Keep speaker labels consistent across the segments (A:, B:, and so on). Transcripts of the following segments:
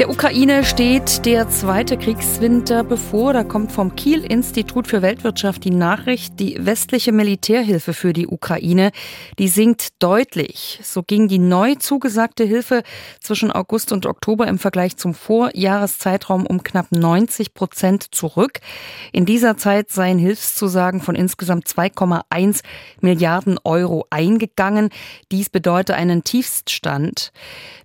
A: Der Ukraine steht der zweite Kriegswinter bevor. Da kommt vom Kiel-Institut für Weltwirtschaft die Nachricht, die westliche Militärhilfe für die Ukraine, die sinkt deutlich. So ging die neu zugesagte Hilfe zwischen August und Oktober im Vergleich zum Vorjahreszeitraum um knapp 90 Prozent zurück. In dieser Zeit seien Hilfszusagen von insgesamt 2,1 Milliarden Euro eingegangen. Dies bedeutet einen Tiefststand.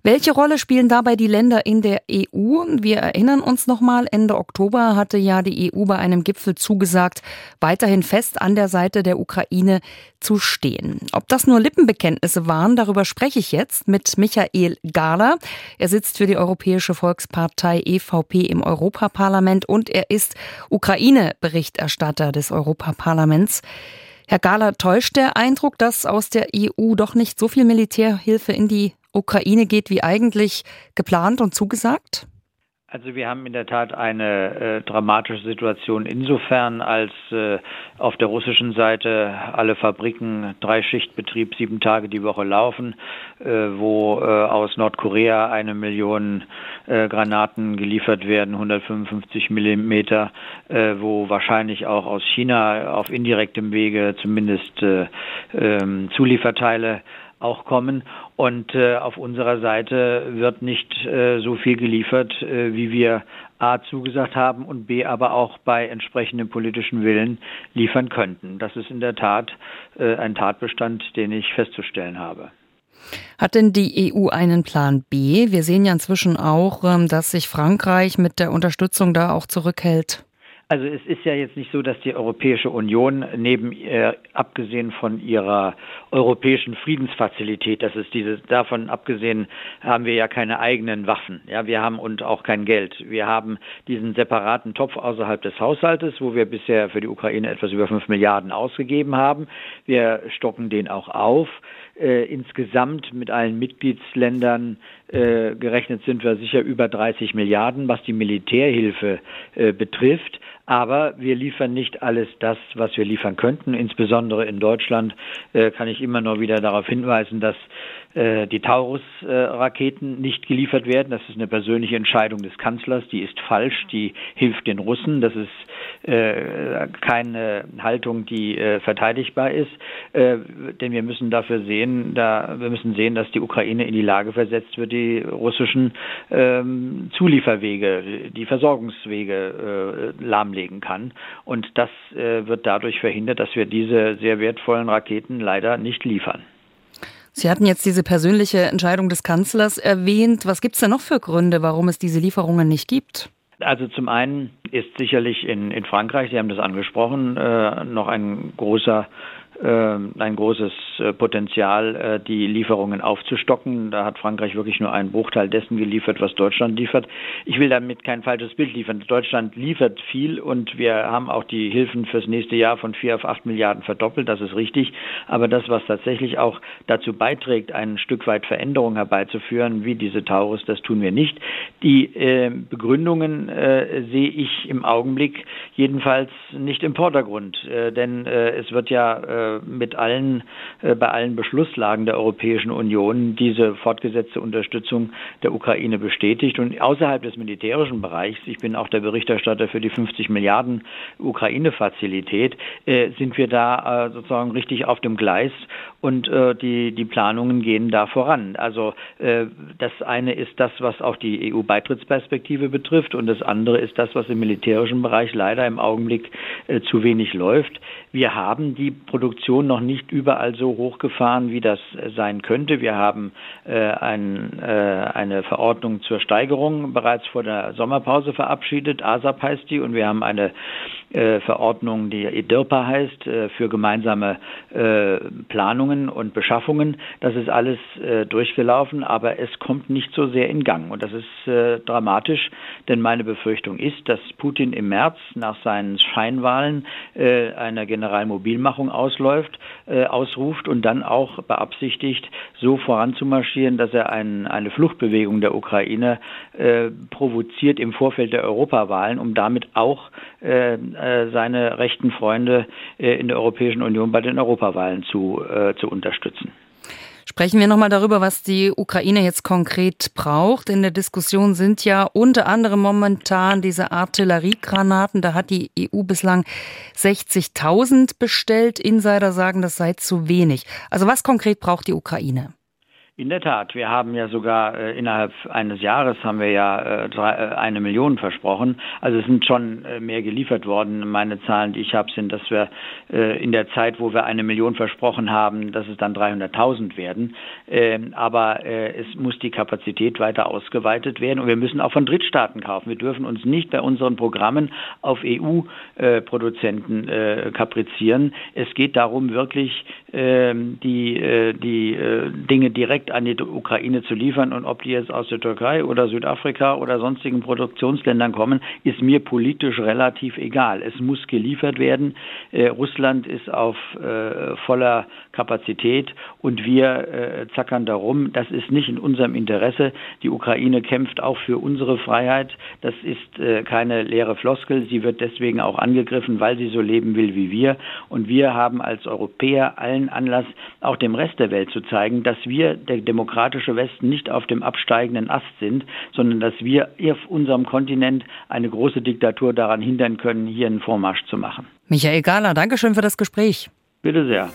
A: Welche Rolle spielen dabei die Länder in der EU. Wir erinnern uns nochmal, Ende Oktober hatte ja die EU bei einem Gipfel zugesagt, weiterhin fest an der Seite der Ukraine zu stehen. Ob das nur Lippenbekenntnisse waren, darüber spreche ich jetzt mit Michael Gahler. Er sitzt für die Europäische Volkspartei EVP im Europaparlament und er ist Ukraine-Berichterstatter des Europaparlaments. Herr Gahler, täuscht der Eindruck, dass aus der EU doch nicht so viel Militärhilfe in die Ukraine geht wie eigentlich geplant und zugesagt?
B: Also wir haben in der Tat eine äh, dramatische Situation insofern, als äh, auf der russischen Seite alle Fabriken Dreischichtbetrieb sieben Tage die Woche laufen, äh, wo äh, aus Nordkorea eine Million äh, Granaten geliefert werden, 155 Millimeter, äh, wo wahrscheinlich auch aus China auf indirektem Wege zumindest ähm, Zulieferteile auch kommen. Und äh, auf unserer Seite wird nicht äh, so viel geliefert, äh, wie wir A zugesagt haben und B aber auch bei entsprechendem politischen Willen liefern könnten. Das ist in der Tat äh, ein Tatbestand, den ich festzustellen habe.
A: Hat denn die EU einen Plan B? Wir sehen ja inzwischen auch, ähm, dass sich Frankreich mit der Unterstützung da auch zurückhält.
B: Also es ist ja jetzt nicht so, dass die Europäische Union neben äh, abgesehen von ihrer europäischen Friedensfazilität, das ist diese davon abgesehen haben wir ja keine eigenen Waffen. Ja, wir haben und auch kein Geld. Wir haben diesen separaten Topf außerhalb des Haushaltes, wo wir bisher für die Ukraine etwas über fünf Milliarden ausgegeben haben. Wir stocken den auch auf. Äh, insgesamt mit allen Mitgliedsländern äh, gerechnet sind wir sicher über 30 Milliarden, was die Militärhilfe äh, betrifft. Aber wir liefern nicht alles das, was wir liefern könnten. Insbesondere in Deutschland äh, kann ich immer nur wieder darauf hinweisen, dass äh, die Taurus-Raketen nicht geliefert werden. Das ist eine persönliche Entscheidung des Kanzlers. Die ist falsch. Die hilft den Russen. Das ist äh, keine Haltung, die äh, verteidigbar ist. Äh, denn wir müssen dafür sehen, da, wir müssen sehen, dass die Ukraine in die Lage versetzt wird, die russischen ähm, Zulieferwege, die Versorgungswege äh, lahmlegen kann. Und das äh, wird dadurch verhindert, dass wir diese sehr wertvollen Raketen leider nicht liefern.
A: Sie hatten jetzt diese persönliche Entscheidung des Kanzlers erwähnt. Was gibt es da noch für Gründe, warum es diese Lieferungen nicht gibt?
B: Also zum einen ist sicherlich in, in Frankreich, Sie haben das angesprochen, äh, noch ein großer ein großes äh, Potenzial, äh, die Lieferungen aufzustocken. Da hat Frankreich wirklich nur einen Bruchteil dessen geliefert, was Deutschland liefert. Ich will damit kein falsches Bild liefern. Deutschland liefert viel und wir haben auch die Hilfen fürs nächste Jahr von vier auf acht Milliarden verdoppelt. Das ist richtig. Aber das, was tatsächlich auch dazu beiträgt, ein Stück weit Veränderung herbeizuführen, wie diese Taurus, das tun wir nicht. Die äh, Begründungen äh, sehe ich im Augenblick jedenfalls nicht im Vordergrund, äh, denn äh, es wird ja mit allen, äh, bei allen Beschlusslagen der Europäischen Union diese fortgesetzte Unterstützung der Ukraine bestätigt. Und außerhalb des militärischen Bereichs, ich bin auch der Berichterstatter für die 50 Milliarden Ukraine-Fazilität, äh, sind wir da äh, sozusagen richtig auf dem Gleis und die, die Planungen gehen da voran. Also das eine ist das, was auch die EU-Beitrittsperspektive betrifft und das andere ist das, was im militärischen Bereich leider im Augenblick zu wenig läuft. Wir haben die Produktion noch nicht überall so hochgefahren, wie das sein könnte. Wir haben äh, ein, äh, eine Verordnung zur Steigerung bereits vor der Sommerpause verabschiedet. ASAP heißt die. Und wir haben eine äh, Verordnung, die EDIRPA heißt, äh, für gemeinsame äh, Planungen und Beschaffungen. Das ist alles äh, durchgelaufen, aber es kommt nicht so sehr in Gang. Und das ist äh, dramatisch, denn meine Befürchtung ist, dass Putin im März nach seinen Scheinwahlen äh, einer Generalmobilmachung ausläuft, ausruft und dann auch beabsichtigt, so voranzumarschieren, dass er ein, eine Fluchtbewegung der Ukraine provoziert im Vorfeld der Europawahlen, um damit auch äh, seine rechten Freunde äh, in der Europäischen Union bei den Europawahlen zu, äh, zu unterstützen.
A: Sprechen wir nochmal darüber, was die Ukraine jetzt konkret braucht. In der Diskussion sind ja unter anderem momentan diese Artilleriegranaten. Da hat die EU bislang 60.000 bestellt. Insider sagen, das sei zu wenig. Also was konkret braucht die Ukraine?
B: In der Tat, wir haben ja sogar äh, innerhalb eines Jahres haben wir ja äh, drei, äh, eine Million versprochen. Also es sind schon äh, mehr geliefert worden. Meine Zahlen, die ich habe, sind, dass wir äh, in der Zeit, wo wir eine Million versprochen haben, dass es dann 300.000 werden. Ähm, aber äh, es muss die Kapazität weiter ausgeweitet werden und wir müssen auch von Drittstaaten kaufen. Wir dürfen uns nicht bei unseren Programmen auf EU-Produzenten kaprizieren. Es geht darum, wirklich ähm, die, die Dinge direkt direkt an die Ukraine zu liefern. Und ob die jetzt aus der Türkei oder Südafrika oder sonstigen Produktionsländern kommen, ist mir politisch relativ egal. Es muss geliefert werden. Äh, Russland ist auf äh, voller Kapazität und wir äh, zackern darum. Das ist nicht in unserem Interesse. Die Ukraine kämpft auch für unsere Freiheit. Das ist äh, keine leere Floskel. Sie wird deswegen auch angegriffen, weil sie so leben will wie wir. Und wir haben als Europäer allen Anlass, auch dem Rest der Welt zu zeigen, dass wir der der demokratische Westen nicht auf dem absteigenden Ast sind, sondern dass wir auf unserem Kontinent eine große Diktatur daran hindern können, hier einen Vormarsch zu machen.
A: Michael Gahler, Dankeschön für das Gespräch.
B: Bitte sehr.